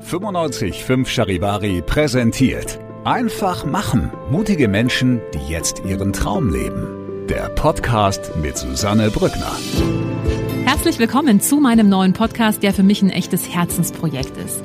95.5 Charivari präsentiert. Einfach machen. Mutige Menschen, die jetzt ihren Traum leben. Der Podcast mit Susanne Brückner. Herzlich willkommen zu meinem neuen Podcast, der für mich ein echtes Herzensprojekt ist.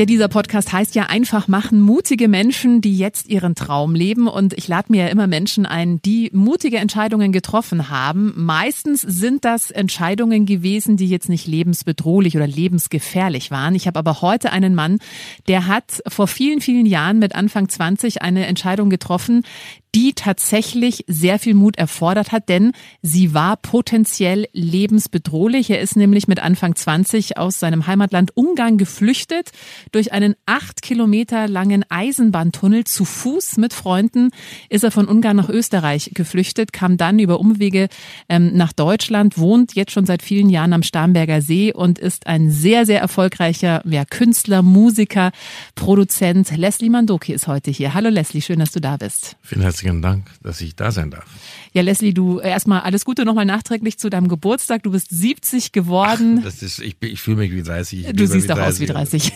Ja, dieser Podcast heißt ja einfach machen mutige Menschen, die jetzt ihren Traum leben. Und ich lade mir ja immer Menschen ein, die mutige Entscheidungen getroffen haben. Meistens sind das Entscheidungen gewesen, die jetzt nicht lebensbedrohlich oder lebensgefährlich waren. Ich habe aber heute einen Mann, der hat vor vielen, vielen Jahren mit Anfang 20 eine Entscheidung getroffen, die tatsächlich sehr viel Mut erfordert hat, denn sie war potenziell lebensbedrohlich. Er ist nämlich mit Anfang 20 aus seinem Heimatland Ungarn geflüchtet, durch einen acht Kilometer langen Eisenbahntunnel zu Fuß mit Freunden ist er von Ungarn nach Österreich geflüchtet, kam dann über Umwege ähm, nach Deutschland, wohnt jetzt schon seit vielen Jahren am Starnberger See und ist ein sehr, sehr erfolgreicher ja, Künstler, Musiker, Produzent. Leslie Mandoki ist heute hier. Hallo Leslie, schön, dass du da bist. Vielen Dank, dass ich da sein darf. Ja, Leslie, du erstmal alles Gute nochmal nachträglich zu deinem Geburtstag. Du bist 70 geworden. Ach, das ist, ich, ich fühle mich wie 30. Du siehst auch aus wie 30.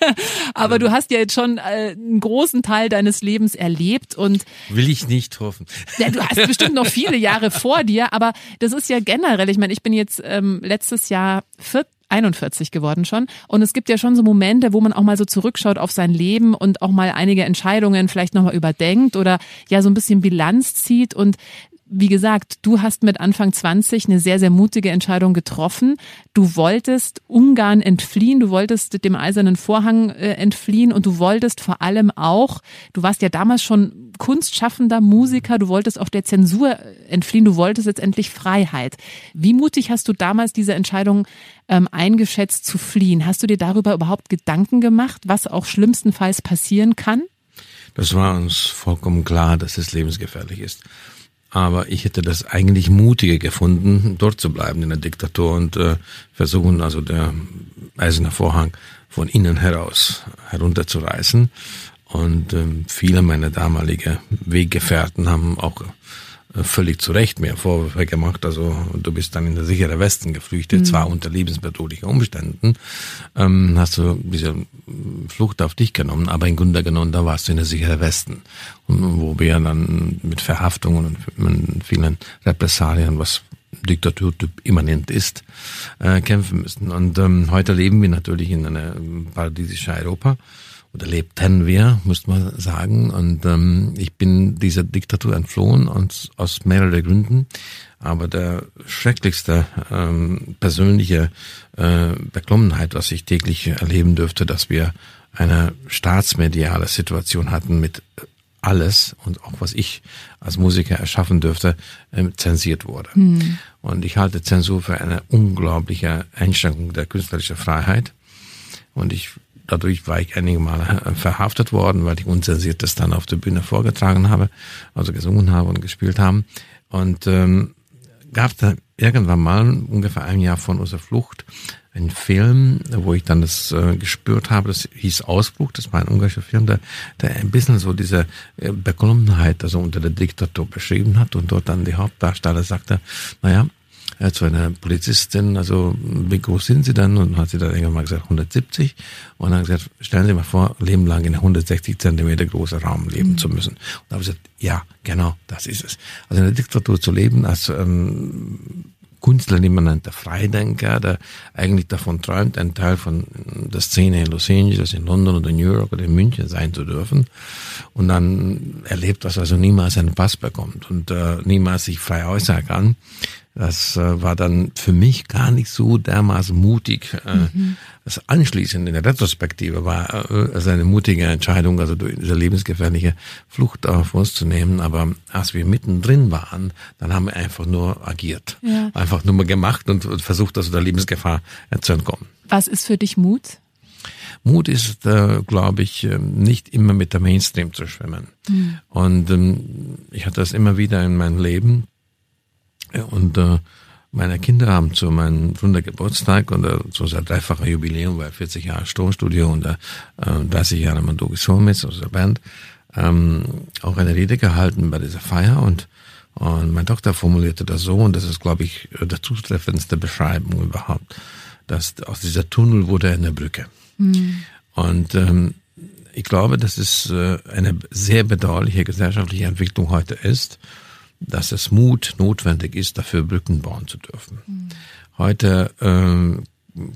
Aber du hast ja jetzt schon äh, einen großen Teil deines Lebens erlebt und will ich nicht hoffen. Ja, du hast bestimmt noch viele Jahre vor dir, aber das ist ja generell. Ich meine, ich bin jetzt ähm, letztes Jahr 41 geworden schon. Und es gibt ja schon so Momente, wo man auch mal so zurückschaut auf sein Leben und auch mal einige Entscheidungen vielleicht nochmal überdenkt oder ja so ein bisschen Bilanz zieht. Und wie gesagt, du hast mit Anfang 20 eine sehr, sehr mutige Entscheidung getroffen. Du wolltest Ungarn entfliehen, du wolltest dem eisernen Vorhang äh, entfliehen und du wolltest vor allem auch, du warst ja damals schon kunstschaffender Musiker, du wolltest auch der Zensur entfliehen, du wolltest jetzt endlich Freiheit. Wie mutig hast du damals diese Entscheidung ähm, eingeschätzt zu fliehen? Hast du dir darüber überhaupt Gedanken gemacht, was auch schlimmstenfalls passieren kann? Das war uns vollkommen klar, dass es lebensgefährlich ist. Aber ich hätte das eigentlich mutiger gefunden, dort zu bleiben in der Diktatur und äh, versuchen, also der eiserne Vorhang von innen heraus herunterzureißen. Und ähm, viele meiner damalige Weggefährten haben auch völlig zu Recht mir Vorwürfe gemacht. Also du bist dann in der sichere Westen geflüchtet, mhm. zwar unter lebensbedrohlichen Umständen, ähm, hast du diese Flucht auf dich genommen, aber im Grunde genommen, da warst du in der sichere Westen. Und wo wir dann mit Verhaftungen und vielen Repressalien, was Diktaturtyp immanent ist, äh, kämpfen müssen. Und ähm, heute leben wir natürlich in einem paradiesischen Europa oder lebten wir, müsste man sagen. Und ähm, ich bin dieser Diktatur entflohen und aus mehreren Gründen. Aber der schrecklichste ähm, persönliche äh, Beklommenheit, was ich täglich erleben dürfte, dass wir eine staatsmediale Situation hatten mit alles und auch was ich als Musiker erschaffen dürfte, äh, zensiert wurde. Mhm. Und ich halte Zensur für eine unglaubliche Einschränkung der künstlerischen Freiheit. Und ich dadurch war ich einige Male äh, verhaftet worden, weil ich unzensiert das dann auf der Bühne vorgetragen habe, also gesungen habe und gespielt haben. Und ähm, gab da irgendwann mal, ungefähr ein Jahr von unserer Flucht, einen Film, wo ich dann das äh, gespürt habe, das hieß Ausbruch, das war ein ungarischer Film, der, der ein bisschen so diese äh, Beklommenheit also unter der Diktatur beschrieben hat und dort dann die Hauptdarsteller sagte, naja, äh, zu einer Polizistin, also wie groß sind Sie denn? Und hat sie dann irgendwann mal gesagt 170 und dann gesagt, stellen Sie mal vor, Leben lang in einem 160 Zentimeter großen Raum leben mhm. zu müssen. Und da habe ich gesagt, ja, genau, das ist es. Also in der Diktatur zu leben als ähm, Künstler, den man nennt, der Freidenker, der eigentlich davon träumt, ein Teil von der Szene in Los Angeles, in London oder New York oder in München sein zu dürfen. Und dann erlebt was, also niemals einen Pass bekommt und äh, niemals sich frei äußern kann. Das äh, war dann für mich gar nicht so dermaßen mutig. Äh, mhm. Das anschließend in der Retrospektive war äh, es eine mutige Entscheidung, also durch diese lebensgefährliche Flucht auf uns zu nehmen. Aber als wir mittendrin waren, dann haben wir einfach nur agiert. Ja. Einfach nur mal gemacht und, und versucht, also der Lebensgefahr zu entkommen. Was ist für dich Mut? Mut ist, äh, glaube ich, ähm, nicht immer mit der Mainstream zu schwimmen. Mhm. Und ähm, ich hatte das immer wieder in meinem Leben und äh, meine Kinder haben zu meinem runder Geburtstag und äh, zu unser dreifacher Jubiläum, weil 40 Jahre Tonstudio und äh, 30 Jahre Mandogi Soulmates, unserer Band, ähm, auch eine Rede gehalten bei dieser Feier und und meine Tochter formulierte das so, und das ist, glaube ich, der zutreffendste Beschreibung überhaupt, dass aus dieser Tunnel wurde eine Brücke. Mhm. Und ähm, ich glaube, dass es äh, eine sehr bedauerliche gesellschaftliche Entwicklung heute ist, dass es Mut notwendig ist, dafür Brücken bauen zu dürfen. Mhm. Heute ähm,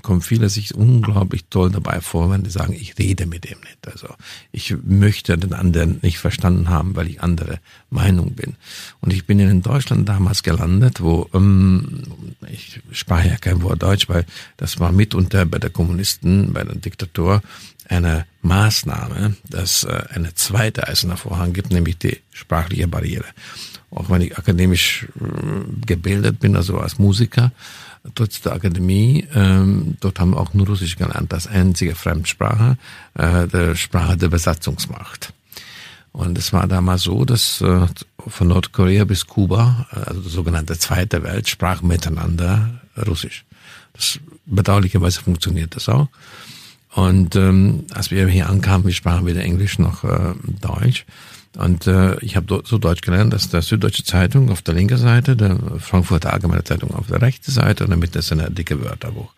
kommen viele sich unglaublich toll dabei vor, wenn die sagen, ich rede mit dem nicht. Also ich möchte den anderen nicht verstanden haben, weil ich andere Meinung bin. Und ich bin in Deutschland damals gelandet, wo ähm, ich sprach ja kein Wort Deutsch, weil das war mitunter bei der Kommunisten, bei der Diktatur eine Maßnahme, dass äh, eine zweite Eisener Vorhang gibt, nämlich die sprachliche Barriere auch wenn ich akademisch äh, gebildet bin, also als Musiker, trotz der Akademie, ähm, dort haben wir auch nur Russisch gelernt, das einzige Fremdsprache, äh, der Sprache der Besatzungsmacht. Und es war damals so, dass äh, von Nordkorea bis Kuba, äh, also die sogenannte Zweite Welt, sprachen miteinander Russisch. Das bedauerlicherweise funktioniert das auch. Und ähm, als wir hier ankamen, wir sprachen weder Englisch noch äh, Deutsch. Und äh, ich habe so Deutsch gelernt, dass der Süddeutsche Zeitung auf der linken Seite, der Frankfurter Allgemeine Zeitung auf der rechten Seite und damit ist eine dicke Wörterbuch.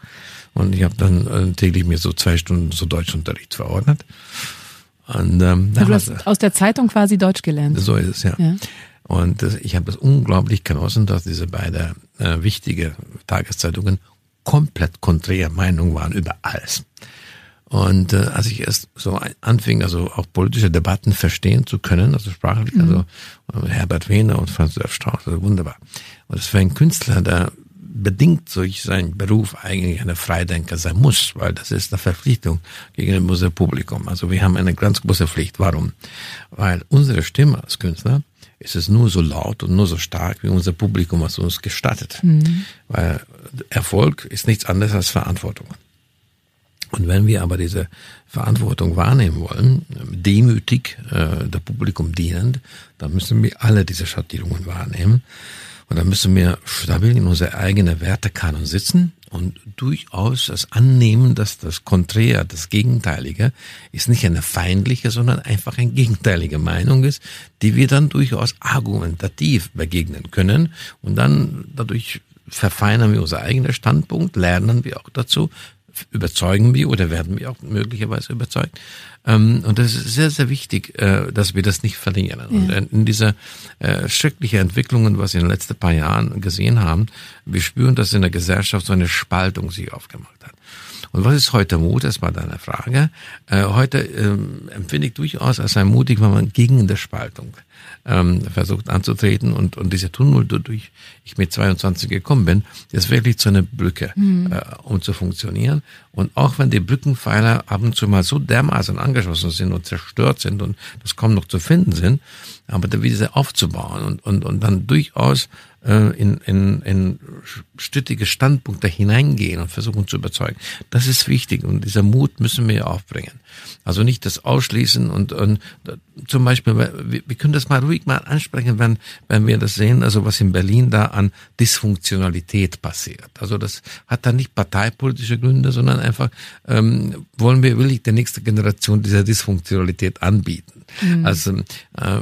Und ich habe dann äh, täglich mir so zwei Stunden so Deutschunterricht verordnet. Und, ähm, du hast aus der Zeitung quasi Deutsch gelernt. So ist es, ja. ja. Und äh, ich habe das unglaublich genossen, dass diese beiden äh, wichtige Tageszeitungen komplett konträre Meinung waren über alles. Und äh, als ich erst so anfing, also auch politische Debatten verstehen zu können, also sprachlich, mhm. also äh, Herbert Wehner und Franz Josef Strauß, also wunderbar. Und das für ein Künstler, der bedingt durch seinen Beruf eigentlich eine Freidenker sein muss, weil das ist eine Verpflichtung gegenüber unserem Publikum. Also wir haben eine ganz große Pflicht. Warum? Weil unsere Stimme als Künstler ist es nur so laut und nur so stark wie unser Publikum, was uns gestattet. Mhm. Weil Erfolg ist nichts anderes als Verantwortung. Und wenn wir aber diese Verantwortung wahrnehmen wollen, demütig äh, der Publikum dienend, dann müssen wir alle diese Schattierungen wahrnehmen. Und dann müssen wir stabil in unsere eigene Wertekanon sitzen und durchaus das annehmen, dass das Konträr, das Gegenteilige, ist nicht eine feindliche, sondern einfach eine gegenteilige Meinung ist, die wir dann durchaus argumentativ begegnen können. Und dann dadurch verfeinern wir unser eigener Standpunkt, lernen wir auch dazu, überzeugen wir oder werden wir auch möglicherweise überzeugt. Ähm, und das ist sehr, sehr wichtig, äh, dass wir das nicht verlieren. Ja. Und in dieser äh, schrecklichen Entwicklungen, was wir in den letzten paar Jahren gesehen haben, wir spüren, dass in der Gesellschaft so eine Spaltung sich aufgemacht hat. Und was ist heute Mut? Das war deine Frage. Äh, heute ähm, empfinde ich durchaus als ein mutig, wenn man gegen die Spaltung ähm, versucht anzutreten und, und diese Tunnel, durch ich mit 22 gekommen bin, ist wirklich zu einer Brücke, mhm. äh, um zu funktionieren. Und auch wenn die Brückenpfeiler ab und zu mal so dermaßen angeschlossen sind und zerstört sind und das kaum noch zu finden sind, aber da wieder aufzubauen und, und, und dann durchaus äh, in, in, in strittige Standpunkte hineingehen und versuchen zu überzeugen. Das ist wichtig und dieser Mut müssen wir aufbringen. Also nicht das Ausschließen und, und zum Beispiel, wir, wir können das mal ruhig mal ansprechen, wenn, wenn wir das sehen, also was in Berlin da an Dysfunktionalität passiert. Also das hat dann nicht parteipolitische Gründe, sondern einfach ähm, wollen wir wirklich der nächsten Generation dieser Dysfunktionalität anbieten. Mhm. Also äh,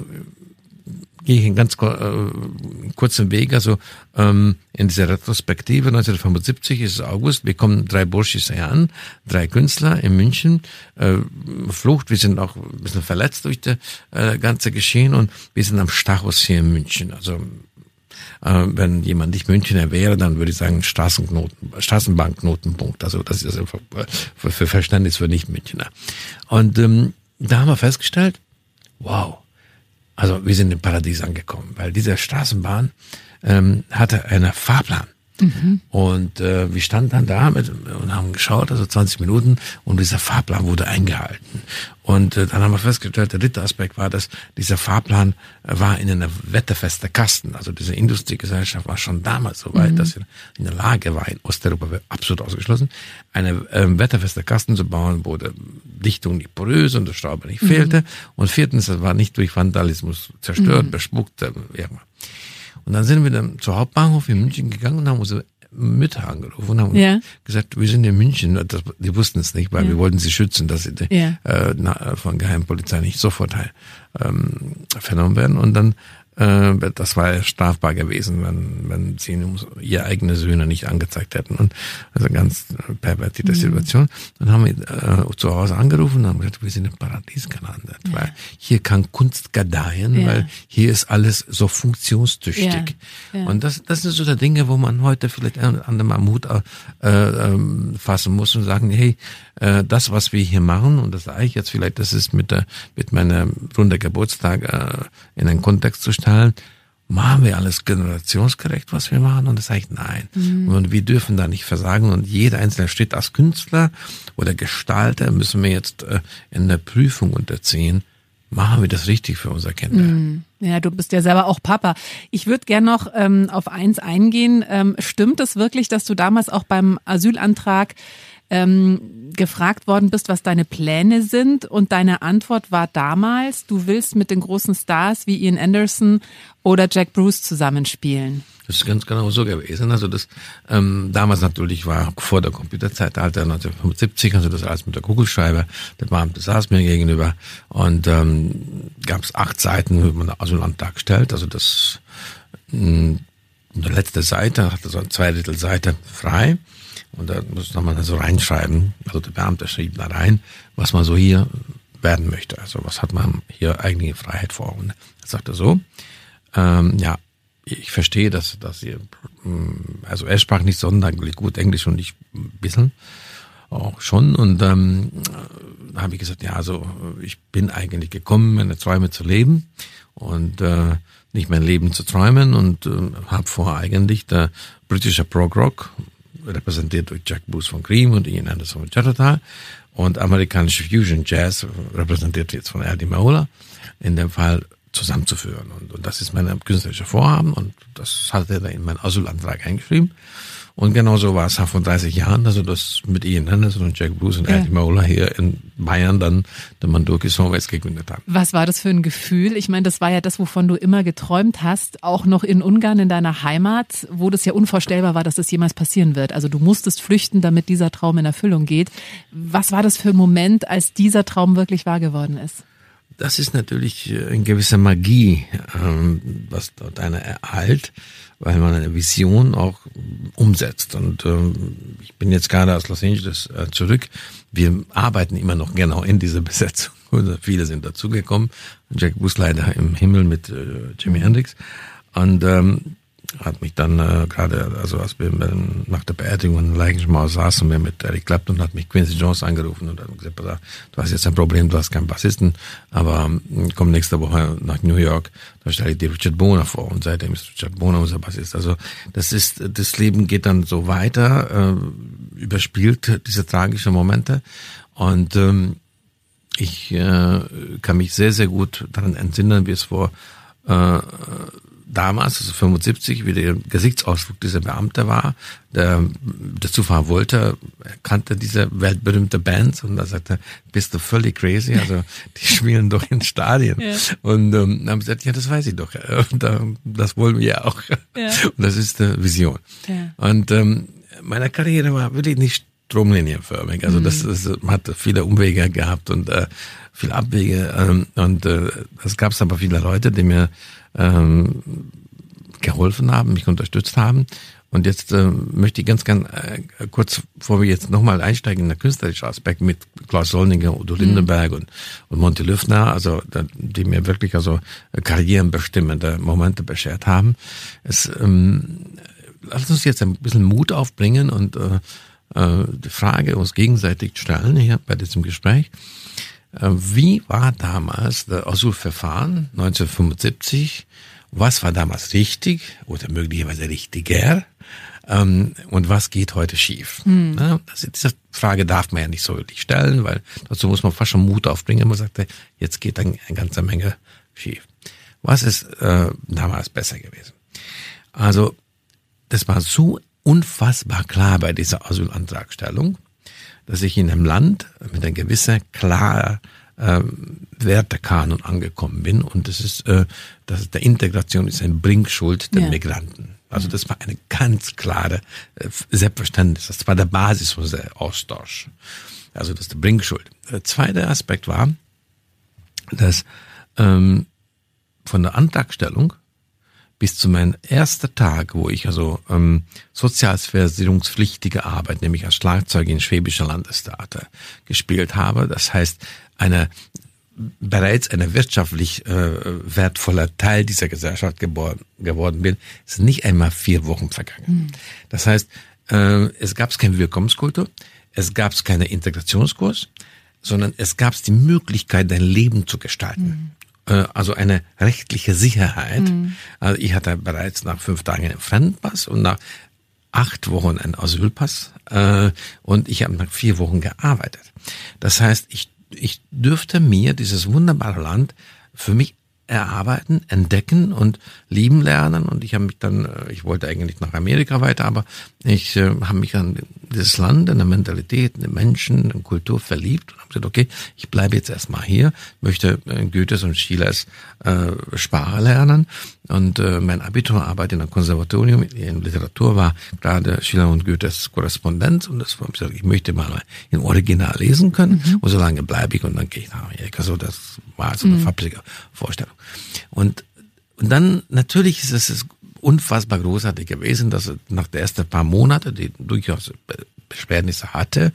gehe ich einen ganz äh, kurzen Weg. Also ähm, in dieser Retrospektive 1975 ist August, wir kommen drei Burschis an, drei Künstler in München, äh, Flucht, wir sind auch ein bisschen verletzt durch das äh, ganze Geschehen und wir sind am Stachus hier in München. Also Äh, wenn jemand nicht Münchner wäre, dann würde ich sagen Straßenknoten, Straßenbankknotenpunkt. Also das ist einfach für, für Verständnis für Nicht-Münchner. Und ähm, da haben wir festgestellt, wow, also wir sind im Paradies angekommen, weil diese Straßenbahn ähm, hatte einen Fahrplan. Mhm. Und äh, wir standen dann da mit, und haben geschaut, also 20 Minuten, und dieser Fahrplan wurde eingehalten. Und äh, dann haben wir festgestellt, der dritte Aspekt war, dass dieser Fahrplan äh, war in einer wetterfester Kasten. Also diese Industriegesellschaft war schon damals so weit, mhm. dass sie in der Lage war, in Osteuropa absolut ausgeschlossen, eine ähm, wetterfeste Kasten zu bauen, wo die Dichtung nicht porös und der Staub nicht fehlte. Mhm. Und viertens, das war nicht durch Vandalismus zerstört, mhm. bespuckt, äh, irgendwann. Und dann sind wir dann zur Hauptbahnhof in München gegangen und haben unsere Mütter angerufen und haben ja. gesagt, wir sind in München. Das, die wussten es nicht, weil ja. wir wollten sie schützen, dass sie ja. äh, na, von Geheimpolizei nicht sofort ähm, vernommen werden. Und dann äh, das war strafbar gewesen, wenn, wenn sie ihre eigene Söhne nicht angezeigt hätten. Und also ganz pervertierte mhm. Situation. Dann haben wir äh, zu Hause angerufen und haben gesagt, wir sind im Paradies gelandet, ja. weil hier kann Kunst gedeihen, ja. weil hier ist alles so funktionstüchtig. Ja. Und das, das sind so die Dinge, wo man heute vielleicht an dem Mut äh, äh, fassen muss und sagen, hey, äh, das, was wir hier machen, und das sage ich jetzt vielleicht, das ist mit, der, mit meinem runde Geburtstag äh, in einen Kontext zu stellen, machen wir alles generationsgerecht, was wir machen? Und das sage ich nein. Mhm. Und wir dürfen da nicht versagen. Und jeder einzelne Schritt als Künstler oder Gestalter müssen wir jetzt äh, in der Prüfung unterziehen. Machen wir das richtig für unsere Kinder? Mhm. Ja, du bist ja selber auch Papa. Ich würde gern noch ähm, auf eins eingehen. Ähm, stimmt es wirklich, dass du damals auch beim Asylantrag ähm, gefragt worden bist, was deine Pläne sind und deine Antwort war damals, du willst mit den großen Stars wie Ian Anderson oder Jack Bruce zusammenspielen. Das ist ganz genau so gewesen. Also das ähm, damals natürlich war vor der Computerzeitalter 1975, also das alles mit der Kugelschreiber. Der Beamte saß mir gegenüber und ähm, gab es acht Seiten, wie man also Landtag stellt. Also das mh, die letzte Seite hatte so eine Zweidrittel Seite frei. Und da muss man so reinschreiben, also der Beamte schrieb da rein, was man so hier werden möchte. Also was hat man hier eigene Freiheit vor. Und er sagte so, ähm, ja, ich verstehe, dass, dass ihr, mm, also er sprach nicht sonderlich gut Englisch und ich ein bisschen auch schon. Und ähm, da habe ich gesagt, ja, also ich bin eigentlich gekommen, meine Träume zu leben und äh, nicht mein Leben zu träumen und äh, habe vor eigentlich der britische Prog Rock repräsentiert durch Jack Bruce von Cream und Ian Anderson von Chattertal und amerikanische Fusion Jazz repräsentiert jetzt von Eddie Maola in dem Fall zusammenzuführen. Und, und das ist mein künstlerische Vorhaben und das hat er in meinen Asylantrag eingeschrieben. Und genau so war es vor 30 Jahren, also das mit Ian Anderson und Jack Bruce und ja. Eddie Mola hier in Bayern dann der Mandoki Songways gegründet haben. Was war das für ein Gefühl? Ich meine, das war ja das, wovon du immer geträumt hast, auch noch in Ungarn, in deiner Heimat, wo das ja unvorstellbar war, dass das jemals passieren wird. Also du musstest flüchten, damit dieser Traum in Erfüllung geht. Was war das für ein Moment, als dieser Traum wirklich wahr geworden ist? Das ist natürlich äh, eine gewisse Magie, ähm, was dort einer erhalt weil man eine Vision auch umsetzt. Und ähm, ich bin jetzt gerade aus Los Angeles äh, zurück. Wir arbeiten immer noch genau in dieser Besetzung. Viele sind dazugekommen. Jack leider im Himmel mit äh, Jimi Hendrix. Und ähm, hat mich dann äh, gerade, also als wir nach der Beerdigung in Leichenschmaus saßen wir mit Eric Clapton und hat mich Quincy Jones angerufen und hat gesagt, du hast jetzt ein Problem, du hast keinen Bassisten, aber ähm, komm nächste Woche nach New York, da stelle ich dir Richard Boner vor und seitdem ist Richard Boner unser Bassist. Also das ist, das Leben geht dann so weiter, äh, überspielt diese tragischen Momente und ähm, ich äh, kann mich sehr, sehr gut daran entsinnen, wie es vor äh, damals, also 75, wie der Gesichtsausdruck dieser Beamte war, der dazu fahren wollte, er kannte diese weltberühmte Band und da sagte bist du völlig crazy, also die spielen doch in Stadien. Ja. Und ähm, dann haben gesagt, ja, das weiß ich doch, und, äh, das wollen wir ja auch. Ja. Und das ist äh, Vision. Ja. Und ähm, meine Karriere war wirklich nicht stromlinienförmig. Also das, mhm. das hat viele Umwege gehabt und äh, viele Abwege. Ähm, und äh, es gab aber viele Leute, die mir ähm, geholfen haben, mich unterstützt haben. Und jetzt äh, möchte ich ganz, ganz äh, kurz, bevor wir jetzt nochmal einsteigen in den künstlerischen Aspekt mit Klaus Solninger, Udo Lindenberg mhm. und, und Monty Lüffner, also die mir wirklich also karrierenbestimmende Momente beschert haben. Es, ähm, lass uns jetzt ein bisschen Mut aufbringen und äh, äh, die Frage uns gegenseitig stellen hier bei diesem Gespräch. Äh, wie war damals das Asylverfahren 1975? Was war damals richtig oder möglicherweise richtiger? Ähm, und was geht heute schief? Hm. Ja, das, diese Frage darf man ja nicht so wirklich stellen, weil dazu muss man fast schon Mut aufbringen. Man sagt, jetzt geht dann eine ganze Menge schief. Was ist äh, damals besser gewesen? Also, das war so unfassbar klar bei dieser Asylantragstellung, dass ich in einem Land mit einem gewissen klarer äh, Wertekanon angekommen bin und das ist, äh, das der Integration ist ein Bringschuld der ja. Migranten. Also das war eine ganz klare äh, Selbstverständnis. Das war der Basis unseres Austausch. Also das ist der Bringschuld. Der zweite Aspekt war, dass ähm, von der Antragstellung bis zu meinem ersten Tag, wo ich also ähm, sozialversicherungspflichtige Arbeit, nämlich als Schlagzeug in Schwäbischer Landestheater gespielt habe. Das heißt, eine bereits eine wirtschaftlich äh, wertvoller Teil dieser Gesellschaft geboren, geworden bin, ist nicht einmal vier Wochen vergangen. Mhm. Das heißt, äh, es gab keine Willkommenskultur, es gab keine Integrationskurs, sondern es gab die Möglichkeit, dein Leben zu gestalten. Mhm also eine rechtliche Sicherheit. Mhm. Also ich hatte bereits nach fünf Tagen einen Fremdenpass und nach acht Wochen einen Asylpass äh, und ich habe nach vier Wochen gearbeitet. Das heißt, ich ich dürfte mir dieses wunderbare Land für mich erarbeiten, entdecken und lieben lernen. Und ich habe mich dann, äh, ich wollte eigentlich nach Amerika weiter, aber ich äh, habe mich an dieses Land, an der Mentalität, an den Menschen, an die Kultur verliebt und habe gesagt, okay, ich bleibe jetzt erstmal hier, möchte äh, Goethes und Schillers äh, Sprache lernen. Und äh, mein Abiturarbeit in einem Konservatorium in Literatur war gerade Schiller und Goethes Korrespondenz und das war, ich möchte mal im Original lesen können mhm. und so lange bleibe ich und dann gehe ich nach Amerika. So, das war so eine mhm. fabrische Vorstellung. Und, und dann natürlich ist es unfassbar großartig gewesen, dass nach der ersten paar Monate, die durchaus Beschwernisse hatte,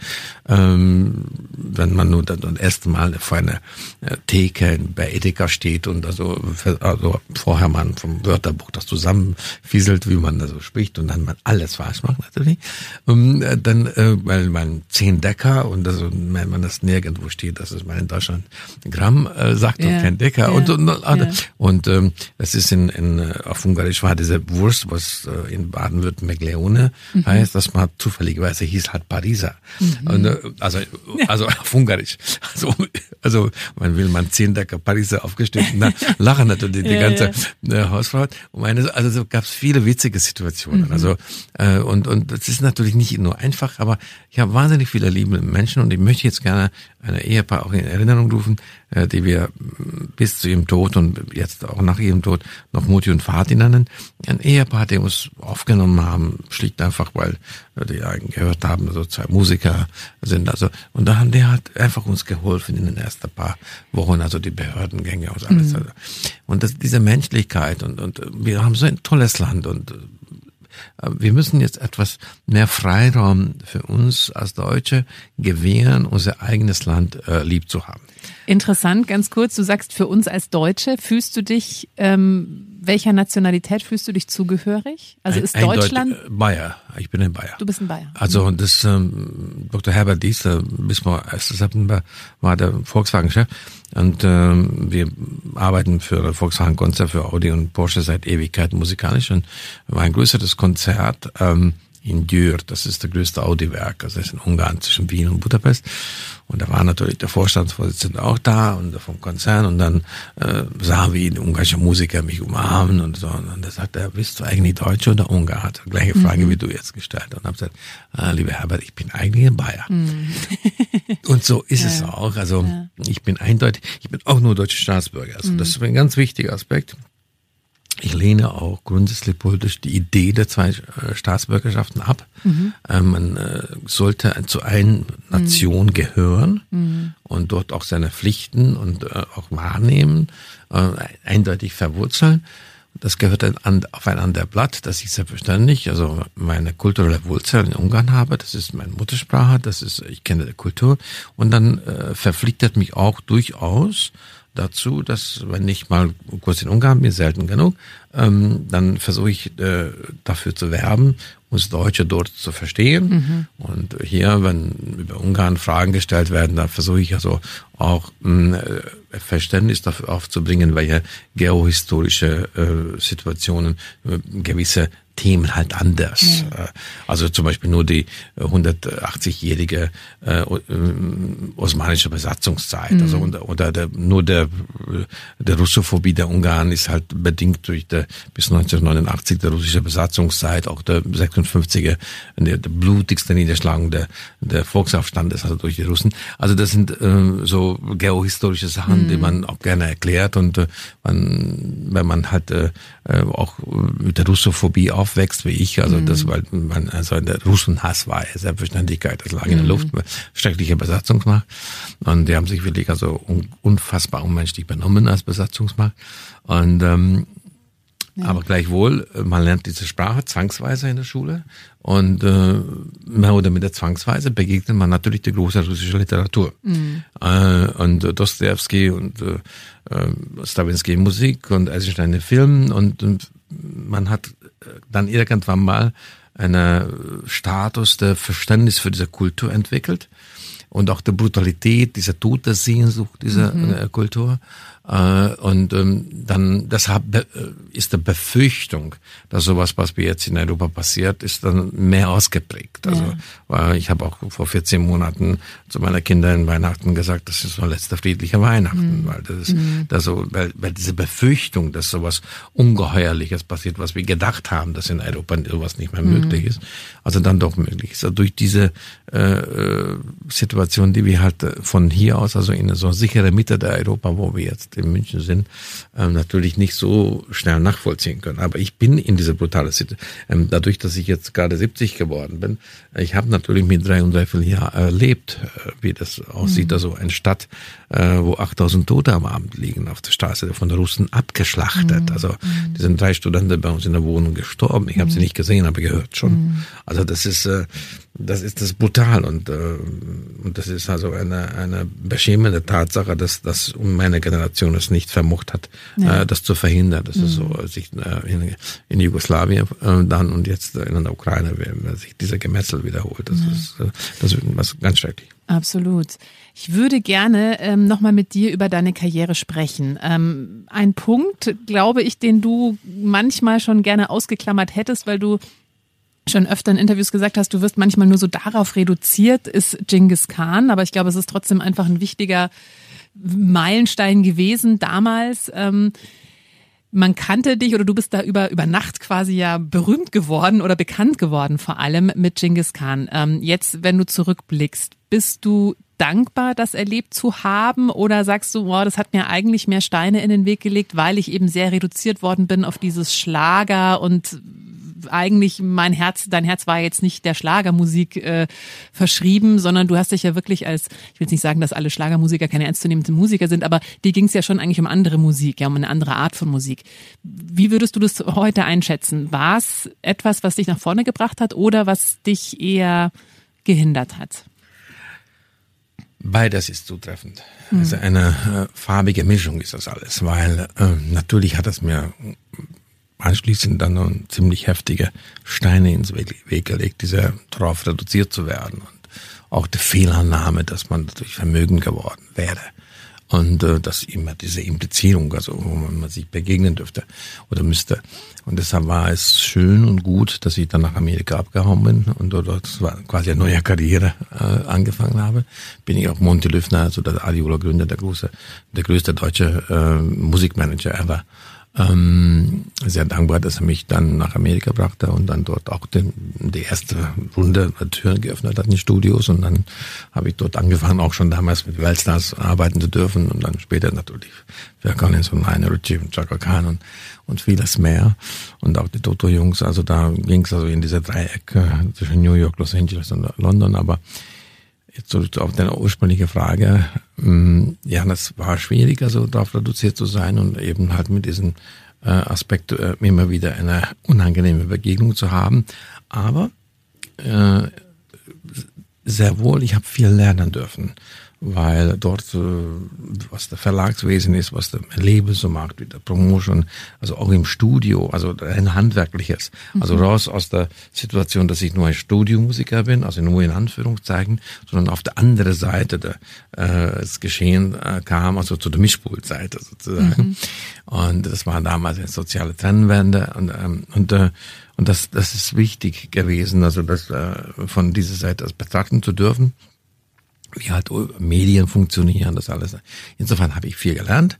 ähm, wenn man nur das erste Mal vor einer äh, Theke bei Edeka steht und also, also vorher man vom Wörterbuch das zusammenfieselt, wie man da so spricht und dann man alles falsch macht natürlich, um, ähm, dann, äh, weil man zehn Decker und also, wenn man das nirgendwo steht, dass es man in Deutschland Gramm äh, sagt ja, und kein Decker ja, und, und, und, ja. und ähm, das ist in, in auf Ungarisch war diese Wurst, was äh, in Baden-Württemberg Leone mhm. heißt, das mal zufälligerweise hieß ist halt Pariser. Mhm. Und, äh, also, also auf Ungarisch. Also, also man will man zehn Decker Pariser aufgestellt. Na, lachen natürlich die ja, ganze ja. Äh, Hausfrau. Und meine, also so gab es viele witzige Situationen. Mhm. Also äh, und und das ist natürlich nicht nur einfach, aber ich habe wahnsinnig viele liebe Menschen und ich möchte jetzt gerne eine Ehepaar auch in Erinnerung rufen, äh, die wir bis zu ihrem Tod und jetzt auch nach ihrem Tod noch Mutti und Vati nennen. Ein Ehepaar, die uns aufgenommen haben, schlicht einfach, weil die ja gehört haben, so zwei Musiker sind. Also und da haben die halt einfach uns geholfen in den ersten paar Wochen, also die Behördengänge und alles. Mhm. Und das, diese Menschlichkeit und, und wir haben so ein tolles Land und äh, wir müssen jetzt etwas mehr Freiraum für uns als Deutsche gewähren, unser eigenes Land äh, lieb zu haben. Interessant, ganz kurz, du sagst für uns als Deutsche, fühlst du dich, ähm, welcher Nationalität fühlst du dich zugehörig? Also ist ein, Deutschland? Bayer, ich bin ein Bayer. Du bist ein Bayer. Also mhm. das ähm, Dr. Herbert zum 1. September war der Volkswagen-Chef und ähm, wir arbeiten für Volkswagen Konzert, für Audi und Porsche seit Ewigkeit musikalisch und war ein größeres Konzert ähm, in Dürr, das ist der größte Audi-Werk, also das ist in Ungarn zwischen Wien und Budapest. Und da war natürlich der Vorstandsvorsitzende auch da und vom Konzern und dann äh, sah, wie die ungarische Musiker mich umarmen und so. Und da sagt er, bist du eigentlich Deutscher oder Ungar? Hat die gleiche Frage, mhm. wie du jetzt gestellt. Und habe gesagt, ah, lieber Herbert, ich bin eigentlich ein Bayer. Mhm. und so ist ja. es auch. Also ja. ich bin eindeutig, ich bin auch nur deutscher Staatsbürger. Also mhm. das ist ein ganz wichtiger Aspekt. Ich lehne auch grundsätzlich politisch die Idee der zwei äh, Staatsbürgerschaften ab. Mhm. Äh, man äh, sollte zu einer Nation mhm. gehören mhm. und dort auch seine Pflichten und auch wahrnehmen, eindeutig verwurzeln. das gehört an, auf ein anderes Blatt, das ich selbstverständlich, also meine kulturelle Wurzel in Ungarn habe, das ist meine Muttersprache, das ist, ich kenne die Kultur und dann äh, verpflichtet mich auch durchaus dazu, dass wenn ich mal kurz in Ungarn bin, selten genug, ähm, dann versuche ich äh, dafür zu werben, uns Deutsche dort zu verstehen. Mhm. Und hier, wenn über Ungarn Fragen gestellt werden, da versuche ich also auch mh, äh, Verständnis dafür aufzubringen, welche geohistorische äh, Situationen äh, gewisse Themen halt anders. Äh, also zum Beispiel nur die 180-jährige äh, äh, osmanische Besatzungszeit. Mhm. Also oder, oder der, nur der, der Russophobie der Ungarn ist halt bedingt durch der bis 1989 der russische Besatzungszeit, auch der 56er, der, der blutigste Niederschlagung der, der Volksaufstandes, also durch die Russen. Also das sind äh, so geohistorische Sachen, mhm. die man auch gerne erklärt und äh, man, wenn man halt äh, auch mit der Russophobie auch aufwächst wie ich, also mhm. das, weil man, also der Russenhass war ja Selbstverständlichkeit, das lag in der Luft, schreckliche Besatzungsmacht. Und die haben sich wirklich also unfassbar unmenschlich benommen als Besatzungsmacht. Und ähm, ja. Aber gleichwohl, man lernt diese Sprache zwangsweise in der Schule und äh, mehr oder minder zwangsweise begegnet man natürlich die große russische Literatur. Mhm. Äh, und Dostoevsky und äh, äh Stravinsky Musik und Eisenstein Film und, und man hat dann irgendwann mal einen Status der Verständnis für diese Kultur entwickelt und auch der Brutalität, dieser Todessehnsucht dieser mhm. Kultur. Äh, und ähm, dann deshalb äh, ist die Befürchtung, dass sowas, was mir jetzt in Europa passiert, ist dann mehr ausgeprägt. Also ja. ich habe auch vor 14 Monaten zu meiner Kinder in Weihnachten gesagt, das ist so letzter friedlicher Weihnachten, mhm. weil das ist mhm. das so, weil, weil diese Befürchtung, dass sowas Ungeheuerliches passiert, was wir gedacht haben, dass in Europa sowas nicht mehr mhm. möglich ist, also dann doch möglich ist. Also durch diese äh, äh Situation, die wir halt von hier aus, also in so sichere Mitte der Europa, wo wir jetzt in München sind, ähm, natürlich nicht so schnell nachvollziehen können. Aber ich bin in dieser brutale Situation. Ähm, dadurch, dass ich jetzt gerade 70 geworden bin, ich habe natürlich mit drei und drei Viertel Jahr erlebt, äh, wie das aussieht. Mhm. Also eine Stadt, äh, wo 8000 Tote am Abend liegen auf der Straße, von den Russen abgeschlachtet. Mhm. Also die sind drei Studenten bei uns in der Wohnung gestorben. Ich habe sie mhm. nicht gesehen, aber gehört schon. Mhm. Also das ist äh, das ist das brutal und, äh, und das ist also eine, eine beschämende Tatsache, dass, dass meine Generation es nicht vermocht hat, ja. äh, das zu verhindern. Das mhm. ist so, sich äh, in, in Jugoslawien äh, dann und jetzt in der Ukraine, wenn sich dieser Gemetzel wiederholt. Das, ja. ist, äh, das ist was ganz schrecklich. Absolut. Ich würde gerne ähm, nochmal mit dir über deine Karriere sprechen. Ähm, ein Punkt, glaube ich, den du manchmal schon gerne ausgeklammert hättest, weil du schon öfter in Interviews gesagt hast, du wirst manchmal nur so darauf reduziert, ist Genghis Khan. Aber ich glaube, es ist trotzdem einfach ein wichtiger Meilenstein gewesen damals. Ähm, man kannte dich oder du bist da über, über Nacht quasi ja berühmt geworden oder bekannt geworden, vor allem mit Genghis Khan. Ähm, jetzt, wenn du zurückblickst, bist du dankbar, das erlebt zu haben? Oder sagst du, wow, das hat mir eigentlich mehr Steine in den Weg gelegt, weil ich eben sehr reduziert worden bin auf dieses Schlager und eigentlich mein Herz, dein Herz war jetzt nicht der Schlagermusik äh, verschrieben, sondern du hast dich ja wirklich als, ich will jetzt nicht sagen, dass alle Schlagermusiker keine ernstzunehmenden Musiker sind, aber dir ging es ja schon eigentlich um andere Musik, ja, um eine andere Art von Musik. Wie würdest du das heute einschätzen? War es etwas, was dich nach vorne gebracht hat oder was dich eher gehindert hat? Beides ist zutreffend. Mhm. Also eine äh, farbige Mischung ist das alles, weil äh, natürlich hat es mir anschließend dann noch ziemlich heftige Steine ins Weg gelegt, diese darauf reduziert zu werden und auch die Fehlannahme, dass man dadurch Vermögen geworden wäre und äh, dass immer diese Implizierung, also wo man sich begegnen dürfte oder müsste. Und deshalb war es schön und gut, dass ich dann nach Amerika abgehauen bin und dort quasi eine neue Karriere äh, angefangen habe. Bin ich auch Monty Lüfner, also der Adiola Gründer, der große, der größte deutsche äh, Musikmanager ever ähm, sehr dankbar, dass er mich dann nach Amerika brachte und dann dort auch den, die erste Runde Türen geöffnet hat in Studios. Und dann habe ich dort angefangen, auch schon damals mit Weltstars arbeiten zu dürfen. Und dann später natürlich für Collins und Lionel Richie und Chaka Khan und, und vieles mehr. Und auch die Toto-Jungs, also da ging es also in diese Dreieck äh, zwischen New York, Los Angeles und London, aber Jetzt zurück auf deine ursprüngliche Frage. Mm, ja, das war schwieriger, so darauf reduziert zu sein und eben halt mit diesen äh, Aspekt, äh, immer wieder eine unangenehme Begegnung zu haben. Aber äh, sehr wohl, ich habe viel lernen dürfen weil dort, äh, was der Verlagswesen ist, was der Leben so macht, wie der Promotion, also auch im Studio, also ein handwerkliches. Also mhm. raus aus der Situation, dass ich nur ein Studiomusiker bin, also nur in Anführungszeichen, sondern auf der anderen Seite der, äh, das Geschehen äh, kam, also zu der Mischpultseite sozusagen. Mhm. Und das war damals eine soziale Trennwende und, ähm, und äh, und das, das ist wichtig gewesen, also das äh, von dieser Seite aus betrachten zu dürfen wie halt Medien funktionieren, das alles. Insofern habe ich viel gelernt.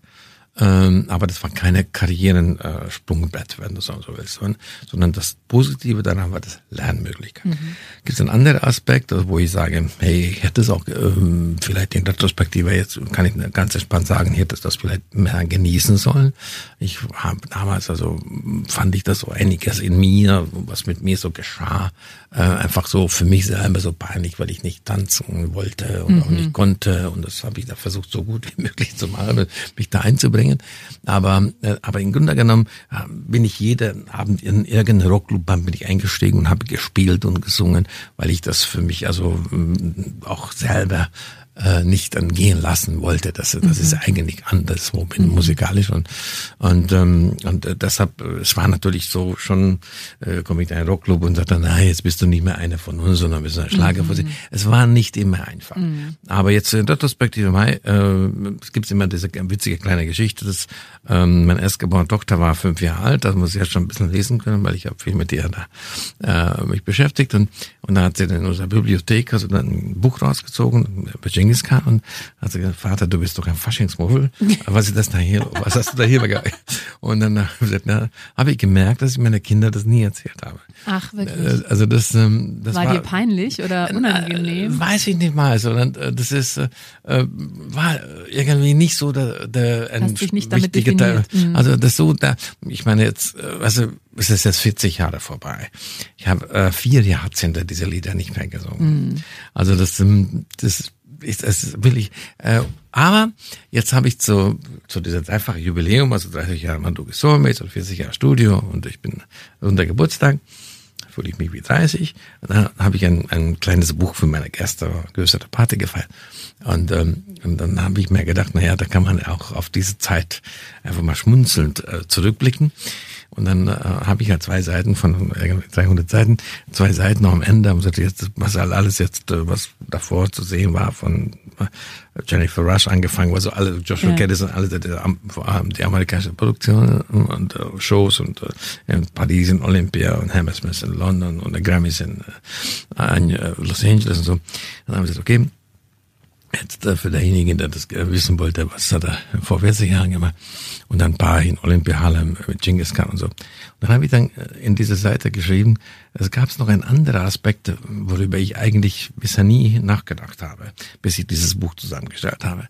Ähm, aber das war keine Karrierensprungbrett, wenn du so willst, sondern das Positive daran war das Lernmöglichkeit. Mhm. Gibt es einen anderen Aspekt, wo ich sage, hey, ich hätte es auch ähm, vielleicht in Retrospektive jetzt kann ich ganz entspannt sagen, ich hätte das vielleicht mehr genießen sollen. Ich habe damals also fand ich das so einiges in mir, was mit mir so geschah, äh, einfach so für mich selber so peinlich, weil ich nicht tanzen wollte und mhm. auch nicht konnte und das habe ich da versucht so gut wie möglich zu machen, mich da einzubringen bringen. Aber, äh, aber im Grunde genommen äh, bin ich jeden Abend in irgendeine Rockclub bin ich eingestiegen und habe gespielt und gesungen, weil ich das für mich also äh, auch selber äh, nicht dann gehen lassen wollte. Das, das mhm. ist eigentlich anders wo bin mhm. musikalisch und und ähm, und äh, deshalb äh, es war natürlich so schon äh, komme ich in einen Rockclub und sagte, nein, jetzt bist du nicht mehr einer von uns, sondern bist ein Schlager mhm. Es war nicht immer einfach. Mhm. Aber jetzt in Retrospektive Mai, äh, es gibt immer diese witzige kleine Geschichte, dass ähm, mein erstgeborener Tochter war fünf Jahre alt, das muss ich ja schon ein bisschen lesen können, weil ich habe viel mit ihr da äh, mich beschäftigt und und dann hat sie in unserer Bibliothek also dann ein Buch rausgezogen, Genghis Khan und hat sie gesagt, Vater, du bist doch ein Faschingsmuffel. Was ist das da hier? Was hast du da hier Und dann habe ich, gemerkt, dass ich meine Kinder das nie erzählt habe. Ach, wirklich? Äh, also das, ähm, das war, war dir peinlich oder äh, unangenehm? Weiß ich nicht mal. Äh, das ist äh, war irgendwie nicht so der, der ein definiert. Teil. Mhm. Also das so, da, ich meine jetzt, also es ist jetzt 40 Jahre vorbei. Ich habe äh, vier Jahrzehnte diese Lieder nicht mehr gesungen. Mhm. Also das, ähm, das ist es wirklich. Äh, aber jetzt habe ich zu, zu dieser dreifachen Jubiläum, also 30 Jahre Manduki Soulmates und 40 Jahre Studio und ich bin unter Geburtstag, fühle ich mich wie 30. Und dann habe ich ein, ein kleines Buch für meine Gäste, größere Party gefeiert. Und, ähm, und dann habe ich mir gedacht, naja, da kann man auch auf diese Zeit einfach mal schmunzelnd äh, zurückblicken. Und dann äh, habe ich ja zwei Seiten von 300 Seiten, zwei Seiten noch am Ende, und gesagt, jetzt, was alles jetzt, äh, was davor zu sehen war, von äh, Jennifer Rush angefangen, also alle, Joshua ja. Geddes und alle, die, vor allem die amerikanische Produktion und uh, Shows und uh, in Paris in Olympia und Hammersmith in London und der Grammys in, uh, in Los Angeles und so. Und dann haben wir gesagt, okay, Jetzt äh, für derjenige, der das wissen wollte, was hat er vor 40 Jahren gemacht und dann ein paar in Olympia Harlem mit Genghis Khan und so. Und dann habe ich dann äh, in diese Seite geschrieben, es gab noch ein anderer Aspekt, worüber ich eigentlich bisher nie nachgedacht habe, bis ich dieses Buch zusammengestellt habe.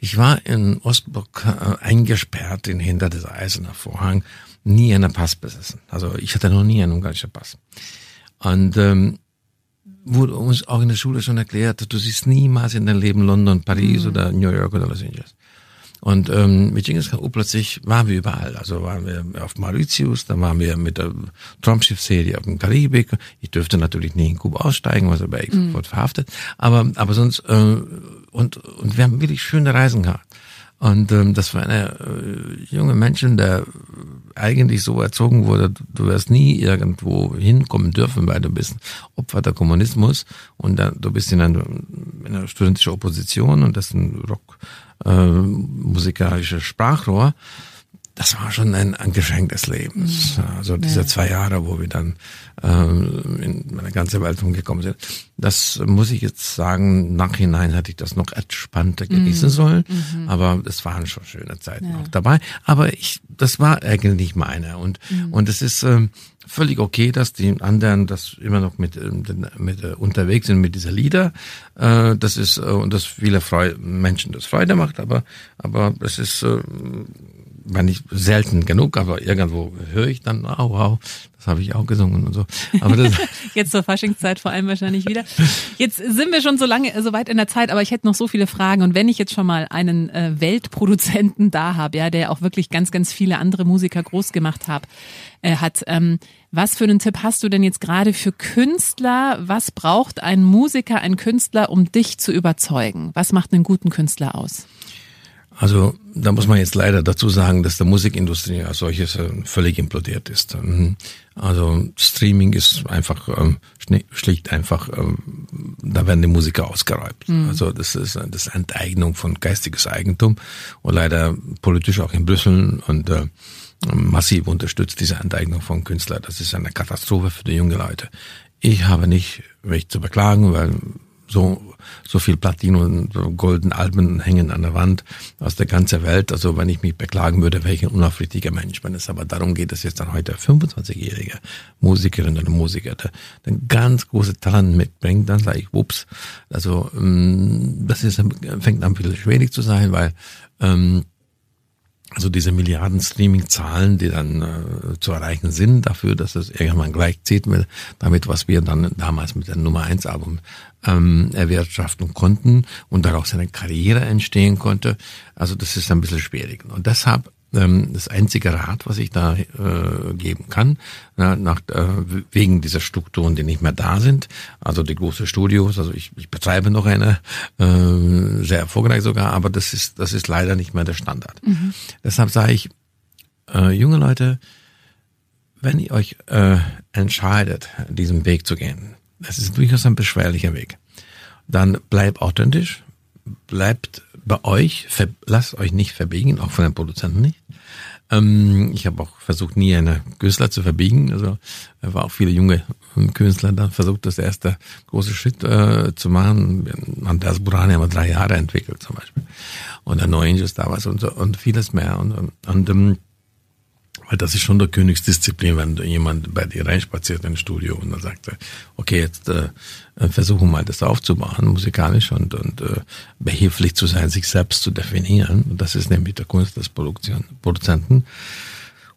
Ich war in Ostburg äh, eingesperrt in hinter des eisernen Vorhang, nie einen Pass besessen. Also ich hatte noch nie einen ungarischen Pass. Und ähm, wurde uns auch in der Schule schon erklärt, du siehst niemals in deinem Leben London, Paris mhm. oder New York oder Los Angeles. Und ähm, mit Genghis Khan plötzlich waren wir überall. Also waren wir auf Mauritius, dann waren wir mit der Trumpschiff-Serie auf dem Karibik. Ich dürfte natürlich nie in Kuba aussteigen, was aber ich mhm. sofort verhaftet. Aber aber sonst äh, und und wir haben wirklich schöne Reisen gehabt. Und ähm, das war eine äh, junge Menschen, der eigentlich so erzogen wurde, du wirst nie irgendwo hinkommen dürfen, weil du bist Opfer der Kommunismus und dann, du bist in einer, in einer studentischen Opposition und das ist ein Rock äh, musikalisches Sprachrohr das war schon ein, ein Geschenk des Lebens. Mhm. Also diese ja. zwei Jahre, wo wir dann ähm, in meine ganze Welt umgekommen sind. Das muss ich jetzt sagen, nachhinein hätte ich das noch entspannter genießen mhm. sollen. Mhm. Aber es waren schon schöne Zeiten ja. auch dabei. Aber ich, das war eigentlich meine. Und, mhm. und es ist ähm, völlig okay, dass die anderen das immer noch mit, ähm, mit äh, unterwegs sind mit dieser Lieder. Äh, das ist, äh, und dass viele Freude, Menschen das Freude macht, aber, aber es ist, äh, wenn ich selten genug, aber irgendwo höre ich dann, wow, wow, das habe ich auch gesungen und so. Aber das Jetzt zur Faschingszeit vor allem wahrscheinlich wieder. Jetzt sind wir schon so lange, so weit in der Zeit, aber ich hätte noch so viele Fragen. Und wenn ich jetzt schon mal einen äh, Weltproduzenten da habe, ja, der auch wirklich ganz, ganz viele andere Musiker groß gemacht hab, äh, hat, ähm, was für einen Tipp hast du denn jetzt gerade für Künstler? Was braucht ein Musiker, ein Künstler, um dich zu überzeugen? Was macht einen guten Künstler aus? Also da muss man jetzt leider dazu sagen, dass der Musikindustrie als solches äh, völlig implodiert ist. Mhm. Also Streaming ist einfach ähm, schlicht einfach, ähm, da werden die Musiker ausgeräumt. Mhm. Also das ist das Enteignung von geistiges Eigentum und leider politisch auch in Brüssel und äh, massiv unterstützt diese Enteignung von Künstlern. Das ist eine Katastrophe für die jungen Leute. Ich habe nicht mich zu beklagen, weil so, so viel Platin und golden Alben hängen an der Wand aus der ganzen Welt. Also wenn ich mich beklagen würde, ein unaufrichtiger Mensch. Wenn es aber darum geht, dass jetzt dann heute 25-jährige Musikerin oder Musiker der, der ganz große Talent mitbringt, dann sage ich, wups. Also ähm, das ist, fängt an viel schwierig zu sein, weil ähm, also diese Milliarden Streaming-Zahlen, die dann äh, zu erreichen sind, dafür, dass es irgendwann gleichzieht mit damit, was wir dann damals mit dem Nummer 1 Album ähm, erwirtschaften konnten und daraus eine Karriere entstehen konnte. Also das ist ein bisschen schwierig. Und deshalb ähm, das einzige Rat, was ich da äh, geben kann, na, nach, äh, wegen dieser Strukturen, die nicht mehr da sind, also die großen Studios, also ich, ich betreibe noch eine, äh, sehr erfolgreich sogar, aber das ist, das ist leider nicht mehr der Standard. Mhm. Deshalb sage ich, äh, junge Leute, wenn ihr euch äh, entscheidet, diesen Weg zu gehen, das ist durchaus ein beschwerlicher Weg, dann bleibt authentisch, bleibt bei euch, lasst euch nicht verbiegen, auch von den Produzenten nicht. Ähm, ich habe auch versucht, nie eine Künstler zu verbiegen. Also war auch viele junge Künstler dann versucht, das erste große Schritt äh, zu machen. Andreas Burani haben wir drei Jahre entwickelt zum Beispiel. Und der No Angels damals und so und vieles mehr. Und, und, und ähm, weil das ist schon der Königsdisziplin, wenn jemand bei dir reinspaziert ins Studio und dann sagt, okay, jetzt äh, versuchen wir mal das aufzubauen, musikalisch und, und äh, behilflich zu sein, sich selbst zu definieren. Und das ist nämlich der Kunst des Produktion, Produzenten.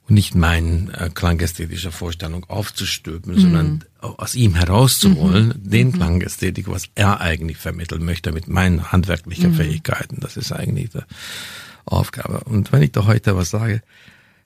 Und nicht meine äh, klangästhetische Vorstellung aufzustülpen, mhm. sondern aus ihm herauszuholen, mhm. den mhm. Klangästhetik, was er eigentlich vermitteln möchte mit meinen handwerklichen mhm. Fähigkeiten. Das ist eigentlich die Aufgabe. Und wenn ich da heute was sage,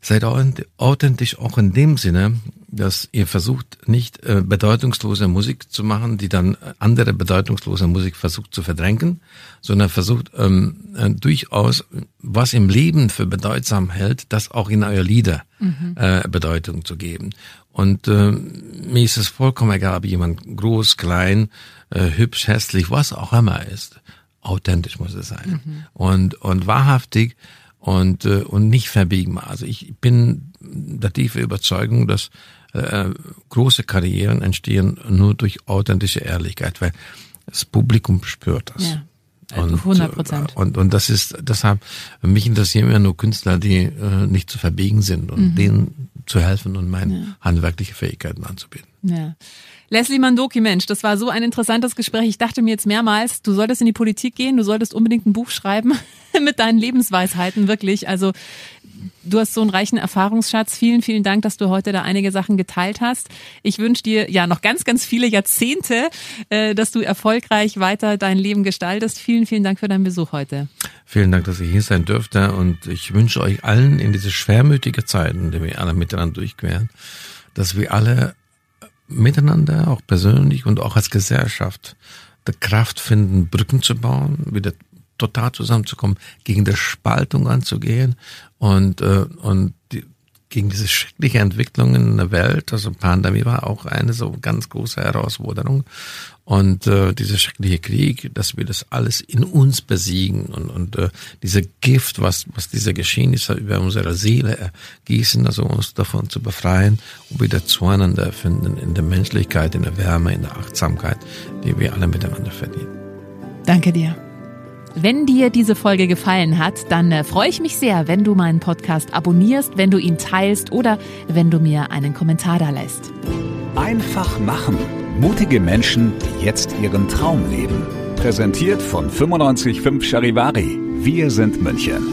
Seid authentisch auch in dem Sinne, dass ihr versucht, nicht äh, bedeutungslose Musik zu machen, die dann andere bedeutungslose Musik versucht zu verdrängen, sondern versucht ähm, äh, durchaus, was im Leben für bedeutsam hält, das auch in euer Lieder mhm. äh, Bedeutung zu geben. Und äh, mir ist es vollkommen egal, ob jemand groß, klein, äh, hübsch, hässlich, was auch immer ist. Authentisch muss es sein. Mhm. Und, und wahrhaftig und, äh, und nicht verbiegbar. Also ich bin der tiefe Überzeugung, dass äh, große Karrieren entstehen nur durch authentische Ehrlichkeit, weil das Publikum spürt das. Ja. Und, 100 Prozent. Und, und das ist deshalb, mich interessieren ja nur Künstler, die äh, nicht zu verbiegen sind und mhm. denen zu helfen und meine ja. handwerkliche Fähigkeiten anzubieten. Ja. Leslie Mandoki, Mensch, das war so ein interessantes Gespräch. Ich dachte mir jetzt mehrmals, du solltest in die Politik gehen, du solltest unbedingt ein Buch schreiben mit deinen Lebensweisheiten, wirklich. Also du hast so einen reichen Erfahrungsschatz. Vielen, vielen Dank, dass du heute da einige Sachen geteilt hast. Ich wünsche dir ja noch ganz, ganz viele Jahrzehnte, äh, dass du erfolgreich weiter dein Leben gestaltest. Vielen, vielen Dank für deinen Besuch heute. Vielen Dank, dass ich hier sein dürfte und ich wünsche euch allen in diese schwermütige Zeiten, die wir alle miteinander durchqueren, dass wir alle miteinander, auch persönlich und auch als Gesellschaft, die Kraft finden, Brücken zu bauen, wieder total zusammenzukommen, gegen die Spaltung anzugehen und, äh, und die, gegen diese schreckliche Entwicklung in der Welt. Also Pandemie war auch eine so ganz große Herausforderung. Und äh, dieser schreckliche Krieg, dass wir das alles in uns besiegen und, und äh, dieser Gift, was, was dieser Geschehnisse über unsere Seele ergießen, also uns davon zu befreien und wieder zueinander finden in der Menschlichkeit, in der Wärme, in der Achtsamkeit, die wir alle miteinander verdienen. Danke dir. Wenn dir diese Folge gefallen hat, dann äh, freue ich mich sehr, wenn du meinen Podcast abonnierst, wenn du ihn teilst oder wenn du mir einen Kommentar da lässt. Einfach machen Mutige Menschen, die jetzt ihren Traum leben. Präsentiert von 955 Charivari. Wir sind München.